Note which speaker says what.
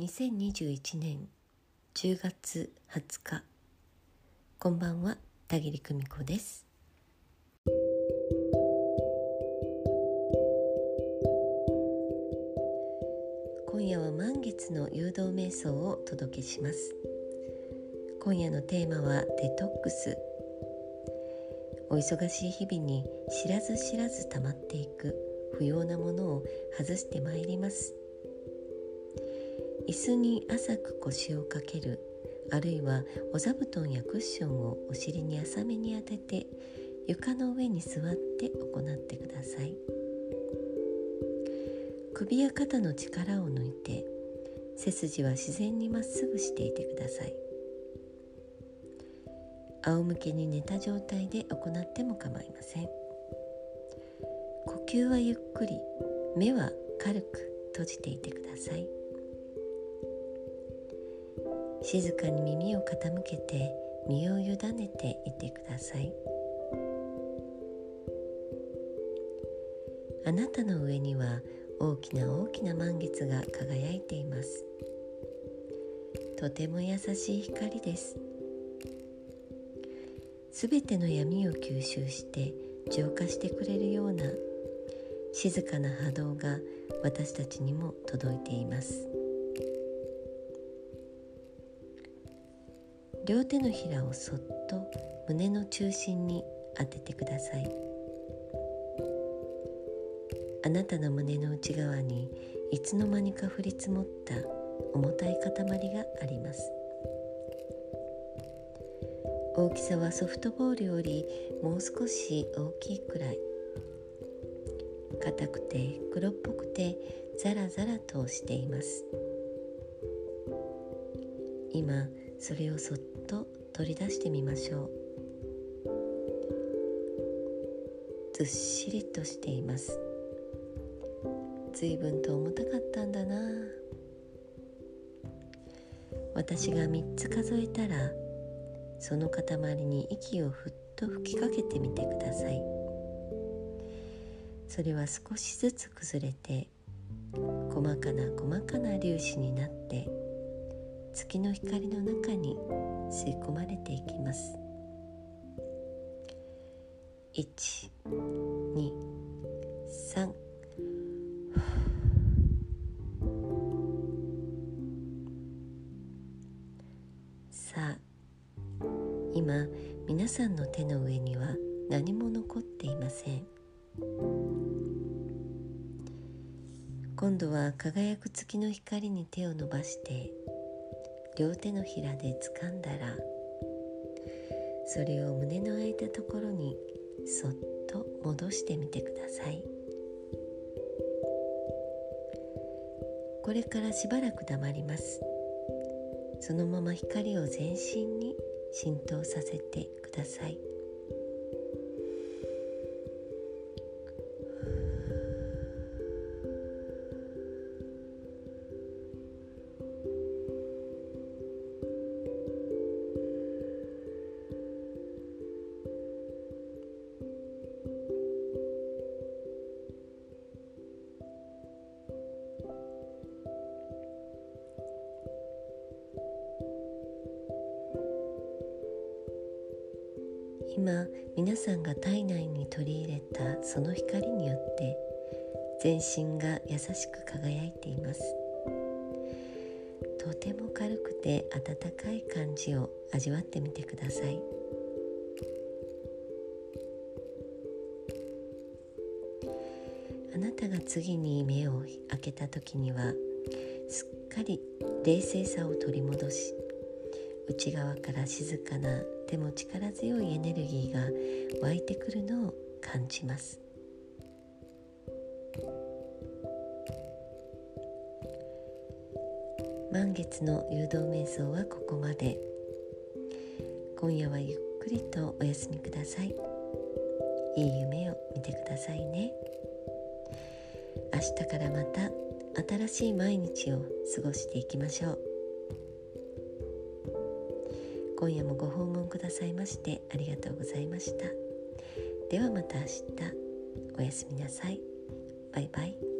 Speaker 1: 2021年10月20日こんばんは田切久美子です。今夜は満月の誘導瞑想をお届けします。今夜のテーマはデトックス。お忙しい日々に知らず知らず溜まっていく不要なものを外してまいります。椅子に浅く腰をかけるあるいはお座布団やクッションをお尻に浅めに当てて床の上に座って行ってください。首や肩の力を抜いて背筋は自然にまっすぐしていてください。仰向けに寝た状態で行っても構いません。呼吸はゆっくり目は軽く閉じていてください。静かに耳を傾けて身を委ねていてください。あなたの上には大きな大きな満月が輝いています。とても優しい光です。すべての闇を吸収して浄化してくれるような静かな波動が私たちにも届いています。両手のひらをそっと胸の中心に当ててください。あなたの胸の内側にいつの間にか降り積もった重たい塊があります。大きさはソフトボールよりもう少し大きいくらい。硬くて黒っぽくてザラザラとしています。今それをそっと取り出してみましょう。ずっしりとしています。随分と重たかったんだな。私が3つ数えたらその塊に息をふっと吹きかけてみてください。それは少しずつ崩れて細かな細かな粒子になって月の光の中に吸い込まれていきます。1 2 3さあ今皆さんの手の上には何も残っていません。今度は輝く月の光に手を伸ばして両手のひらで掴んだらそれを胸の空いたところにそっと戻してみてください。これからしばらく黙ります。そのまま光を全身に浸透させてください。今皆さんが体内に取り入れたその光によって全身が優しく輝いています。とても軽くて温かい感じを味わってみてください。あなたが次に目を開けた時にはすっかり冷静さを取り戻し内側から静かなでも力強いエネルギーが湧いてくるのを感じます。満月の誘導瞑想はここまで。今夜はゆっくりとお休みください。いい夢を見てくださいね。明日からまた新しい毎日を過ごしていきましょう。今夜もご訪問くださいましてありがとうございました。ではまた明日。おやすみなさい。バイバイ。